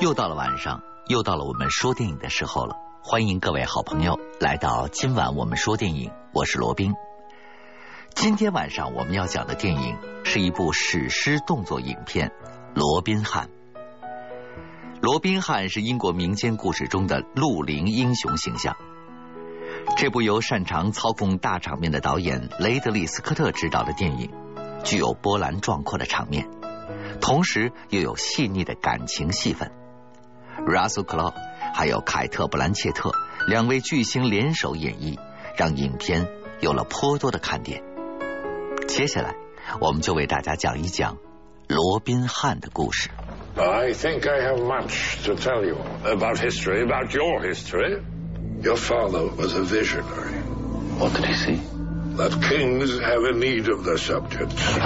又到了晚上，又到了我们说电影的时候了。欢迎各位好朋友来到今晚我们说电影，我是罗宾。今天晚上我们要讲的电影是一部史诗动作影片《罗宾汉》。罗宾汉是英国民间故事中的绿林英雄形象。这部由擅长操控大场面的导演雷德利·斯科特执导的电影，具有波澜壮阔的场面，同时又有细腻的感情戏份。Russell Crowe 还有凯特·布兰切特两位巨星联手演绎，让影片有了颇多的看点。接下来，我们就为大家讲一讲罗宾汉的故事。I think I have much to tell you about history, about your history. Your father was a visionary. What did he see? That kings have a need of their subjects.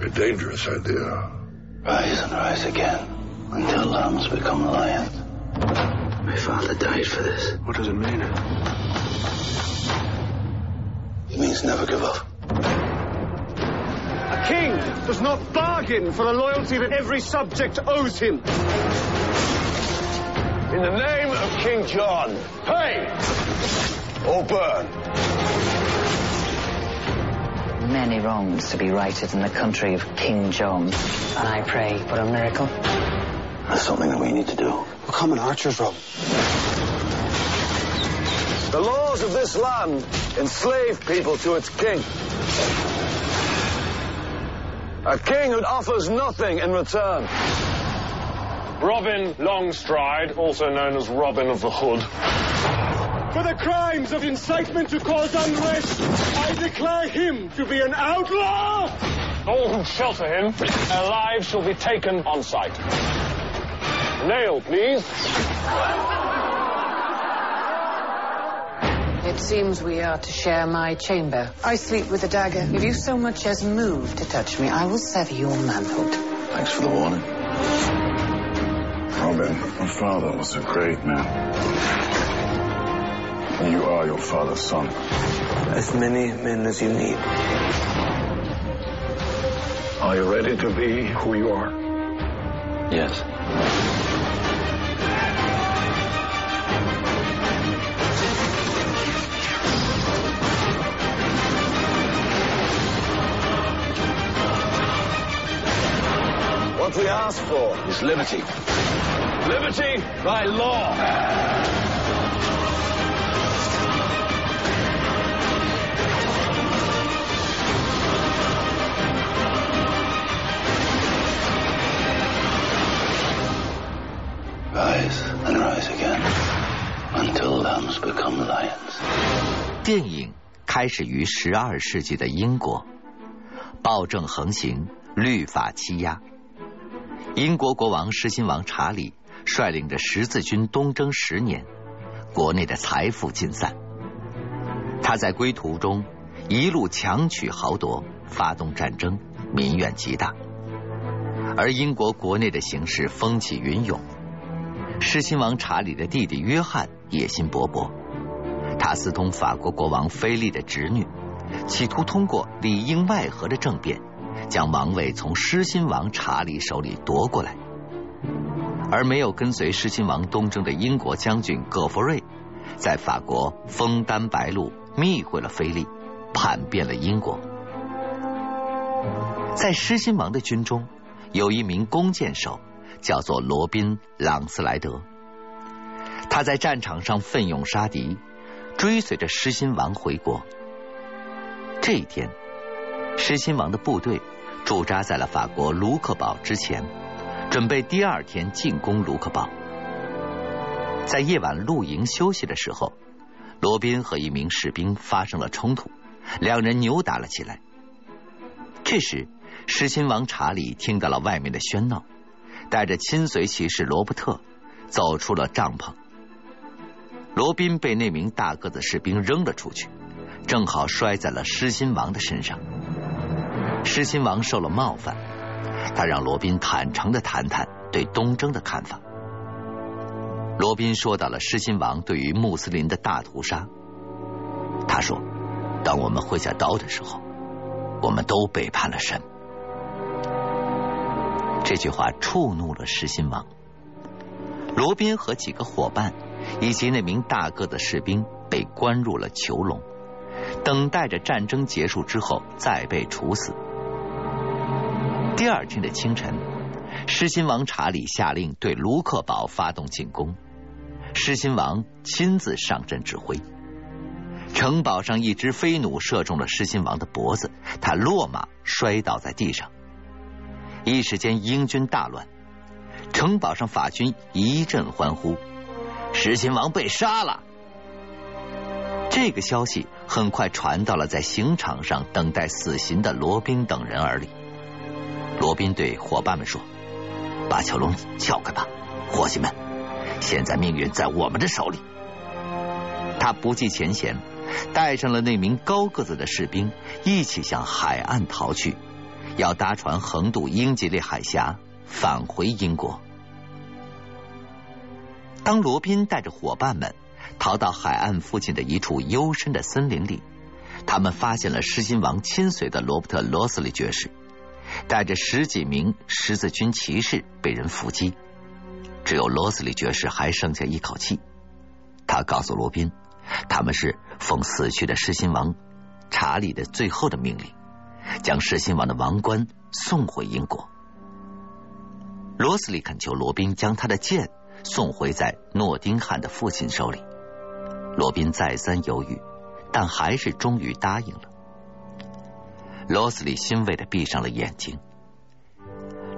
A dangerous idea. Rise and rise again until lambs become lions. My father died for this. What does it mean? It means never give up. A king does not bargain for the loyalty that every subject owes him. In the name of King John, pay or burn. Many wrongs to be righted in the country of King John. And I pray for a miracle. That's something that we need to do. We're coming archers, Rob. The laws of this land enslave people to its king. A king who offers nothing in return. Robin Longstride, also known as Robin of the Hood. For the crimes of incitement to cause unrest, I declare him to be an outlaw! All who shelter him, their lives shall be taken on sight. Nail, please. It seems we are to share my chamber. I sleep with a dagger. If you so much as move to touch me, I will sever your manhood. Thanks for the warning. Robin, my father was a great man. You are your father's son. As many men as you need. Are you ready to be who you are? Yes. What we ask for It's liberty. liberty by law. Rise and rise again until lambs become lions. 电影开始于十二世纪的英国，暴政横行，律法欺压。 英国国王狮心王查理率领着十字军东征十年，国内的财富尽散。他在归途中一路强取豪夺，发动战争，民怨极大。而英国国内的形势风起云涌，狮心王查理的弟弟约翰野心勃勃。他私通法国国王菲利的侄女，企图通过里应外合的政变，将王位从狮心王查理手里夺过来。而没有跟随狮心王东征的英国将军葛弗瑞，在法国枫丹白露，密会了菲利，叛变了英国。在狮心王的军中，有一名弓箭手，叫做罗宾·朗斯莱德。他在战场上奋勇杀敌，追随着狮心王回国。这一天，狮心王的部队驻扎在了法国卢克堡之前，准备第二天进攻卢克堡。在夜晚露营休息的时候，罗宾和一名士兵发生了冲突，两人扭打了起来。这时，狮心王查理听到了外面的喧闹，带着亲随骑士罗伯特走出了帐篷。罗宾被那名大个子士兵扔了出去，正好摔在了狮心王的身上。狮心王受了冒犯，他让罗宾坦诚的谈谈对东征的看法。罗宾说到了狮心王对于穆斯林的大屠杀。他说：“当我们挥下刀的时候，我们都背叛了神。”这句话触怒了狮心王，罗宾和几个伙伴以及那名大个子士兵被关入了囚笼，等待着战争结束之后再被处死。第二天的清晨，狮心王查理下令对卢克堡发动进攻，狮心王亲自上阵指挥。城堡上一只飞弩射中了狮心王的脖子，他落马摔倒在地上。一时间，英军大乱，城堡上法军一阵欢呼：“狮心王被杀了！”这个消息很快传到了在刑场上等待死刑的罗宾等人耳里。罗宾对伙伴们说：“把囚笼撬开吧，伙计们！现在命运在我们的手里。”他不计前嫌，带上了那名高个子的士兵，一起向海岸逃去。要搭船横渡英吉利海峡，返回英国。当罗宾带着伙伴们逃到海岸附近的一处幽深的森林里，他们发现了狮心王亲随的罗伯特·罗斯利爵士，带着十几名十字军骑士被人伏击，只有罗斯利爵士还剩下一口气。他告诉罗宾，他们是奉死去的狮心王查理的最后的命令。将狮心王的王冠送回英国。罗斯利恳求罗宾将他的剑送回在诺丁汉的父亲手里。罗宾再三犹豫，但还是终于答应了。罗斯利欣慰的闭上了眼睛。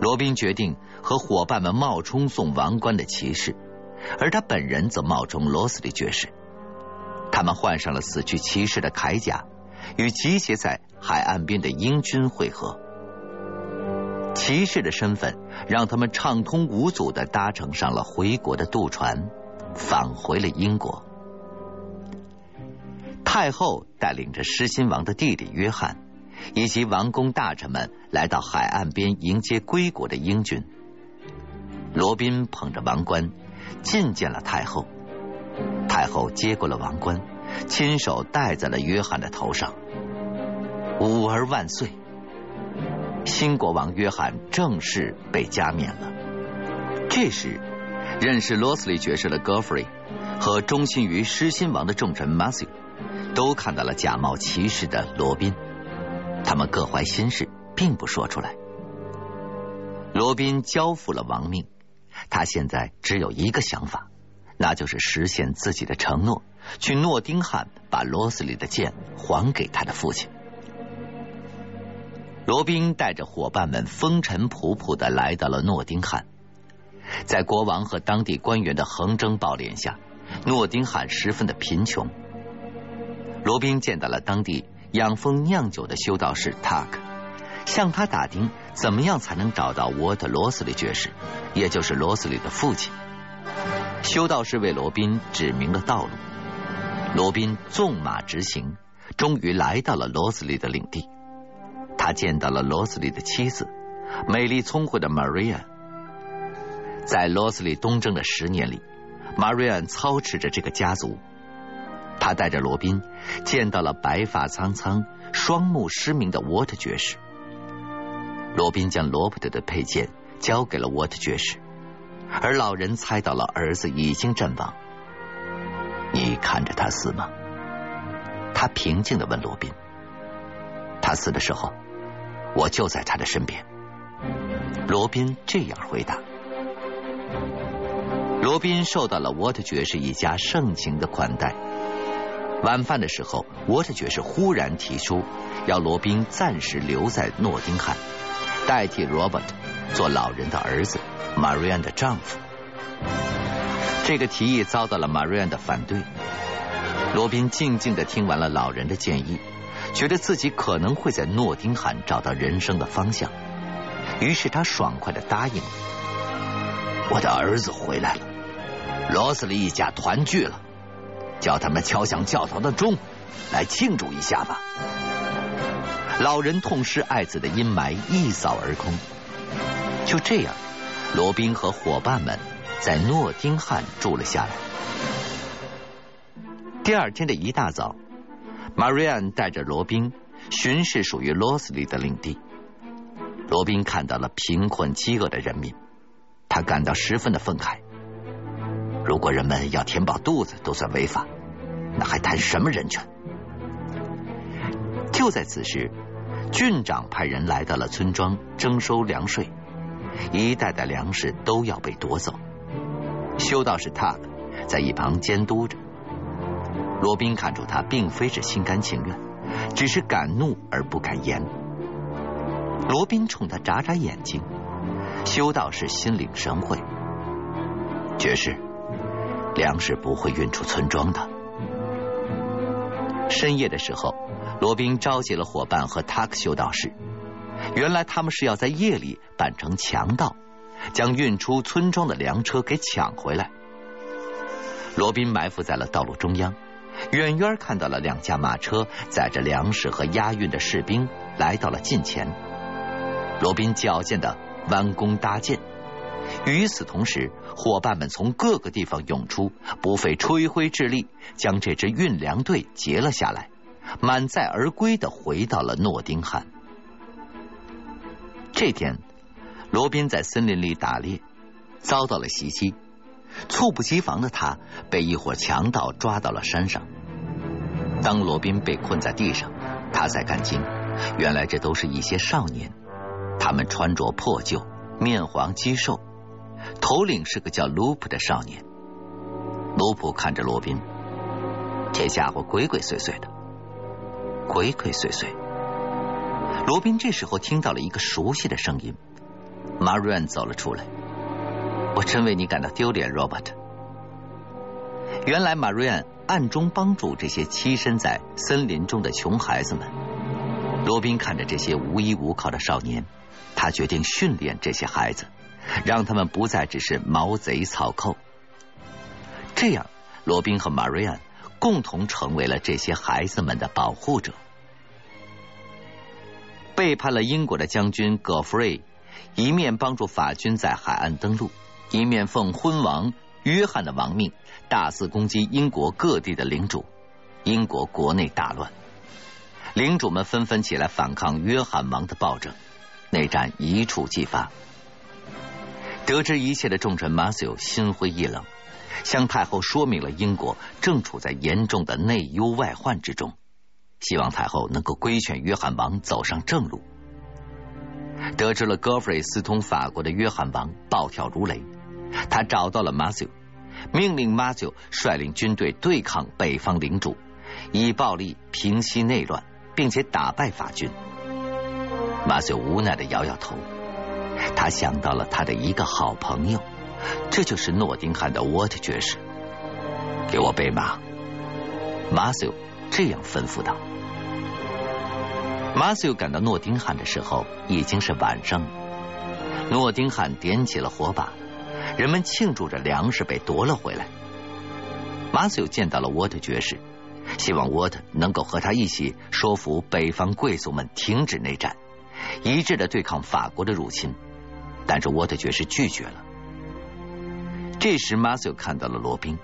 罗宾决定和伙伴们冒充送王冠的骑士，而他本人则冒充罗斯利爵士。他们换上了死去骑士的铠甲。与集结在海岸边的英军会合，骑士的身份让他们畅通无阻的搭乘上了回国的渡船，返回了英国。太后带领着狮心王的弟弟约翰以及王公大臣们来到海岸边迎接归国的英军。罗宾捧着王冠觐见了太后，太后接过了王冠。亲手戴在了约翰的头上。吾儿万岁！新国王约翰正式被加冕了。这时，认识罗斯利爵士的 g 弗 f r e y 和忠心于狮心王的重臣 Matthew 都看到了假冒骑士的罗宾。他们各怀心事，并不说出来。罗宾交付了王命，他现在只有一个想法，那就是实现自己的承诺。去诺丁汉把罗斯里的剑还给他的父亲。罗宾带着伙伴们风尘仆仆的来到了诺丁汉，在国王和当地官员的横征暴敛下，诺丁汉十分的贫穷。罗宾见到了当地养蜂酿酒的修道士塔克，向他打听怎么样才能找到沃特罗斯里爵士，也就是罗斯里的父亲。修道士为罗宾指明了道路。罗宾纵马直行，终于来到了罗斯利的领地。他见到了罗斯利的妻子，美丽聪慧的 Maria。在罗斯利东征的十年里，Maria 操持着这个家族。他带着罗宾见到了白发苍苍、双目失明的沃特爵士。罗宾将罗伯特的佩剑交给了沃特爵士，而老人猜到了儿子已经阵亡。你看着他死吗？他平静的问罗宾。他死的时候，我就在他的身边。罗宾这样回答。罗宾受到了沃特爵士一家盛情的款待。晚饭的时候，沃特爵士忽然提出要罗宾暂时留在诺丁汉，代替 Robert 做老人的儿子，Marianne 的丈夫。这个提议遭到了马瑞安的反对。罗宾静静的听完了老人的建议，觉得自己可能会在诺丁汉找到人生的方向，于是他爽快的答应了。我的儿子回来了，罗斯利一家团聚了，叫他们敲响教堂的钟，来庆祝一下吧。老人痛失爱子的阴霾一扫而空。就这样，罗宾和伙伴们。在诺丁汉住了下来。第二天的一大早，玛瑞安带着罗宾巡视属于罗斯利的领地。罗宾看到了贫困饥饿的人民，他感到十分的愤慨。如果人们要填饱肚子都算违法，那还谈什么人权？就在此时，郡长派人来到了村庄征收粮税，一袋袋粮食都要被夺走。修道士塔克在一旁监督着。罗宾看出他并非是心甘情愿，只是敢怒而不敢言。罗宾冲他眨眨眼睛，修道士心领神会。爵士，粮食不会运出村庄的。深夜的时候，罗宾召集了伙伴和塔克修道士。原来他们是要在夜里扮成强盗，将运出村庄的粮车给抢回来。罗宾埋伏在了道路中央。远远看到了两架马车载着粮食和押运的士兵来到了近前，罗宾矫健的弯弓搭箭。与此同时，伙伴们从各个地方涌出，不费吹灰之力将这支运粮队截了下来，满载而归的回到了诺丁汉。这天，罗宾在森林里打猎，遭到了袭击。猝不及防的他被一伙强盗抓到了山上。当罗宾被困在地上，他才看清，原来这都是一些少年。他们穿着破旧，面黄肌瘦，头领是个叫卢普的少年。卢普看着罗宾，这家伙鬼鬼祟祟的，鬼鬼祟祟。罗宾这时候听到了一个熟悉的声音，马瑞安走了出来。我真为你感到丢脸，Robert。原来马瑞安暗中帮助这些栖身在森林中的穷孩子们。罗宾看着这些无依无靠的少年，他决定训练这些孩子，让他们不再只是毛贼草寇。这样，罗宾和马瑞安共同成为了这些孩子们的保护者。背叛了英国的将军葛弗瑞，一面帮助法军在海岸登陆。一面奉昏王约翰的王命，大肆攻击英国各地的领主，英国国内大乱，领主们纷纷起来反抗约翰王的暴政，内战一触即发。得知一切的重臣马修心灰意冷，向太后说明了英国正处在严重的内忧外患之中，希望太后能够规劝约翰王走上正路。得知了戈弗瑞私通法国的约翰王暴跳如雷。他找到了马修，命令马修率领军队对抗北方领主，以暴力平息内乱，并且打败法军。马修无奈的摇摇头，他想到了他的一个好朋友，这就是诺丁汉的沃特爵士。给我备马，马修这样吩咐道。马修赶到诺丁汉的时候已经是晚上了，诺丁汉点起了火把。人们庆祝着粮食被夺了回来。马修见到了沃特爵士，希望沃特能够和他一起说服北方贵族们停止内战，一致的对抗法国的入侵。但是沃特爵士拒绝了。这时马修看到了罗宾，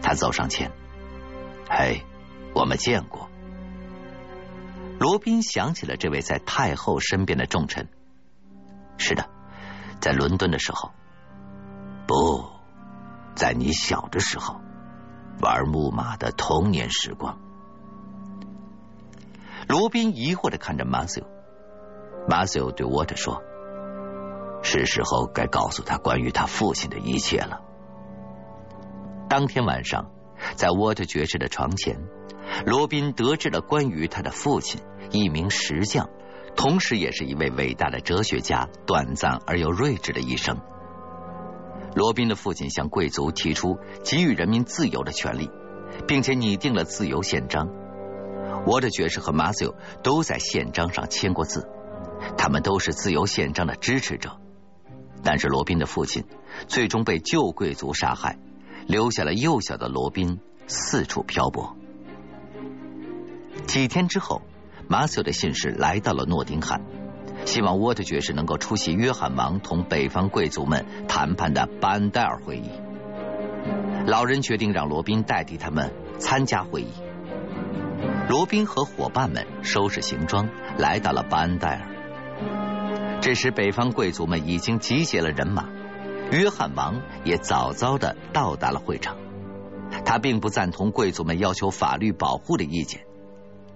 他走上前：“嘿，我们见过。”罗宾想起了这位在太后身边的重臣。是的，在伦敦的时候。不，在你小的时候，玩木马的童年时光。罗宾疑惑的看着马修，马修对沃特说：“是时候该告诉他关于他父亲的一切了。”当天晚上，在沃特爵士的床前，罗宾得知了关于他的父亲，一名石匠，同时也是一位伟大的哲学家，短暂而又睿智的一生。罗宾的父亲向贵族提出给予人民自由的权利，并且拟定了自由宪章。沃特爵士和马修都在宪章上签过字，他们都是自由宪章的支持者。但是罗宾的父亲最终被旧贵族杀害，留下了幼小的罗宾四处漂泊。几天之后，马修的信使来到了诺丁汉。希望沃特爵士能够出席约翰王同北方贵族们谈判的班戴尔会议。老人决定让罗宾代替他们参加会议。罗宾和伙伴们收拾行装，来到了班戴尔。这时，北方贵族们已经集结了人马，约翰王也早早的到达了会场。他并不赞同贵族们要求法律保护的意见，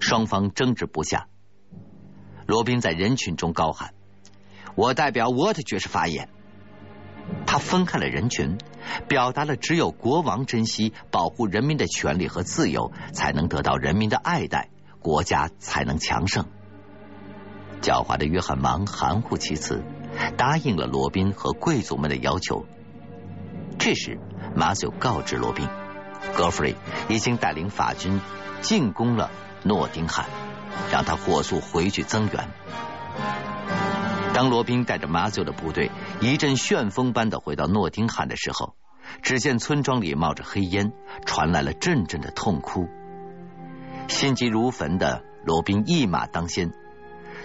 双方争执不下。罗宾在人群中高喊：“我代表沃特爵士发言。”他分开了人群，表达了只有国王珍惜保护人民的权利和自由，才能得到人民的爱戴，国家才能强盛。狡猾的约翰忙含糊其辞，答应了罗宾和贵族们的要求。这时，马修告知罗宾。戈弗瑞已经带领法军进攻了诺丁汉，让他火速回去增援。当罗宾带着马修的部队一阵旋风般的回到诺丁汉的时候，只见村庄里冒着黑烟，传来了阵阵的痛哭。心急如焚的罗宾一马当先，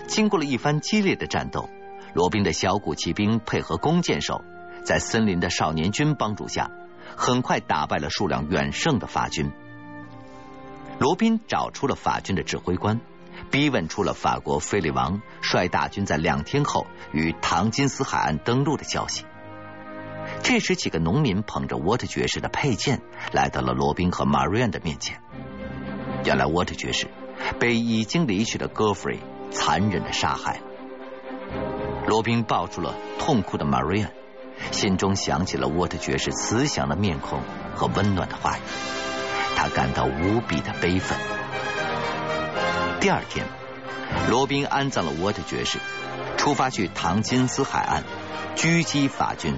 经过了一番激烈的战斗，罗宾的小股骑兵配合弓箭手，在森林的少年军帮助下。很快打败了数量远胜的法军。罗宾找出了法军的指挥官，逼问出了法国菲利王率大军在两天后于唐金斯海岸登陆的消息。这时，几个农民捧着沃特爵士的佩剑来到了罗宾和马瑞安的面前。原来，沃特爵士被已经离去的戈弗瑞残忍的杀害。罗宾抱住了痛哭的玛瑞安。心中想起了沃特爵士慈祥的面孔和温暖的话语，他感到无比的悲愤。第二天，罗宾安葬了沃特爵士，出发去唐金斯海岸狙击法军。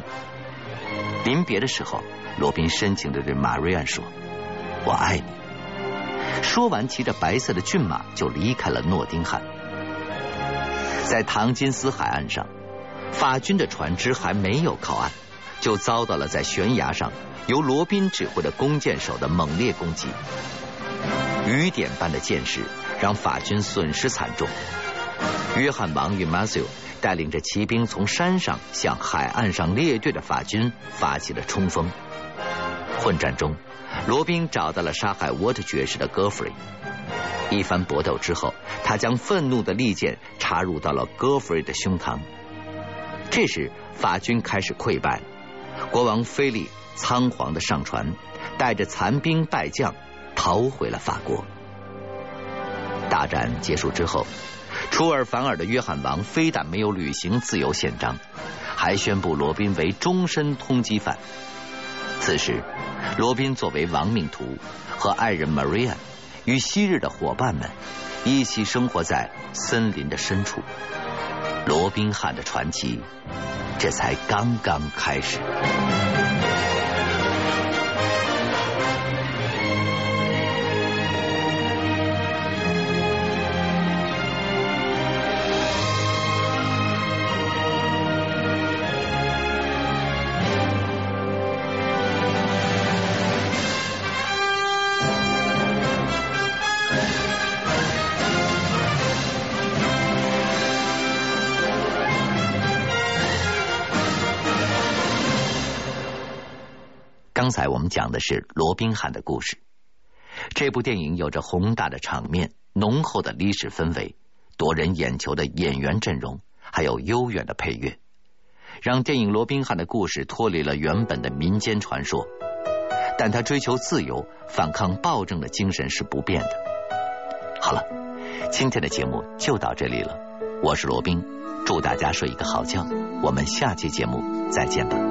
临别的时候，罗宾深情的对玛瑞安说：“我爱你。”说完，骑着白色的骏马就离开了诺丁汉，在唐金斯海岸上。法军的船只还没有靠岸，就遭到了在悬崖上由罗宾指挥的弓箭手的猛烈攻击。雨点般的箭矢让法军损失惨重。约翰王与马修带领着骑兵从山上向海岸上列队的法军发起了冲锋。混战中，罗宾找到了杀害沃特爵士的戈弗瑞。一番搏斗之后，他将愤怒的利剑插入到了戈弗瑞的胸膛。这时，法军开始溃败，国王菲利仓皇的上船，带着残兵败将逃回了法国。大战结束之后，出尔反尔的约翰王非但没有履行自由宪章，还宣布罗宾为终身通缉犯。此时，罗宾作为亡命徒和爱人 Maria 与昔日的伙伴们一起生活在森林的深处。罗宾汉的传奇，这才刚刚开始。刚才我们讲的是罗宾汉的故事。这部电影有着宏大的场面、浓厚的历史氛围、夺人眼球的演员阵容，还有悠远的配乐，让电影罗宾汉的故事脱离了原本的民间传说。但他追求自由、反抗暴政的精神是不变的。好了，今天的节目就到这里了。我是罗宾，祝大家睡一个好觉。我们下期节目再见吧。